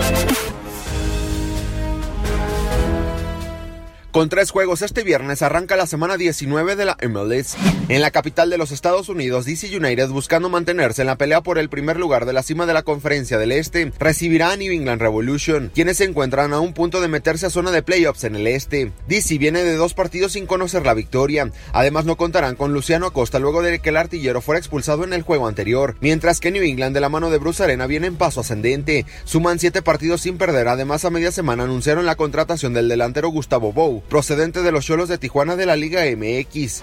Thank you. Con tres juegos este viernes arranca la semana 19 de la MLS. En la capital de los Estados Unidos, DC United, buscando mantenerse en la pelea por el primer lugar de la cima de la conferencia del Este, recibirá a New England Revolution, quienes se encuentran a un punto de meterse a zona de playoffs en el Este. DC viene de dos partidos sin conocer la victoria. Además, no contarán con Luciano Acosta luego de que el artillero fuera expulsado en el juego anterior, mientras que New England, de la mano de Bruce Arena, viene en paso ascendente. Suman siete partidos sin perder. Además, a media semana anunciaron la contratación del delantero Gustavo Bou procedente de los Cholos de Tijuana de la Liga MX.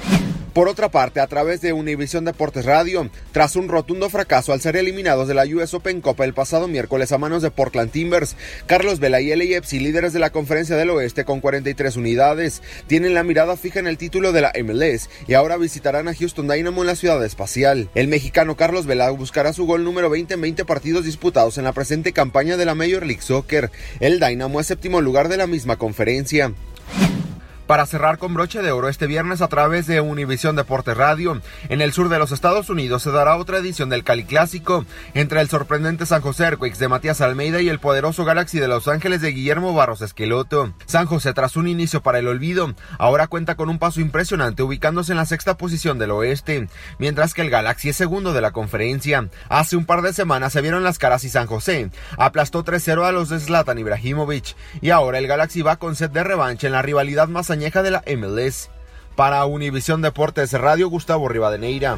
Por otra parte, a través de Univisión Deportes Radio, tras un rotundo fracaso al ser eliminados de la US Open Copa el pasado miércoles a manos de Portland Timbers, Carlos Vela y LAFC, líderes de la Conferencia del Oeste con 43 unidades, tienen la mirada fija en el título de la MLS y ahora visitarán a Houston Dynamo en la ciudad espacial. El mexicano Carlos Vela buscará su gol número 20 en 20 partidos disputados en la presente campaña de la Major League Soccer. El Dynamo es séptimo lugar de la misma conferencia para cerrar con broche de oro este viernes a través de Univisión Deportes Radio. En el sur de los Estados Unidos se dará otra edición del Cali Clásico entre el sorprendente San José Earthquakes de Matías Almeida y el poderoso Galaxy de Los Ángeles de Guillermo Barros Esqueloto. San José, tras un inicio para el olvido, ahora cuenta con un paso impresionante ubicándose en la sexta posición del oeste, mientras que el Galaxy es segundo de la conferencia. Hace un par de semanas se vieron las caras y San José aplastó 3-0 a los de Zlatan Ibrahimovic y ahora el Galaxy va con set de revancha en la rivalidad más añeja de la MLS. Para Univisión Deportes Radio, Gustavo Rivadeneira.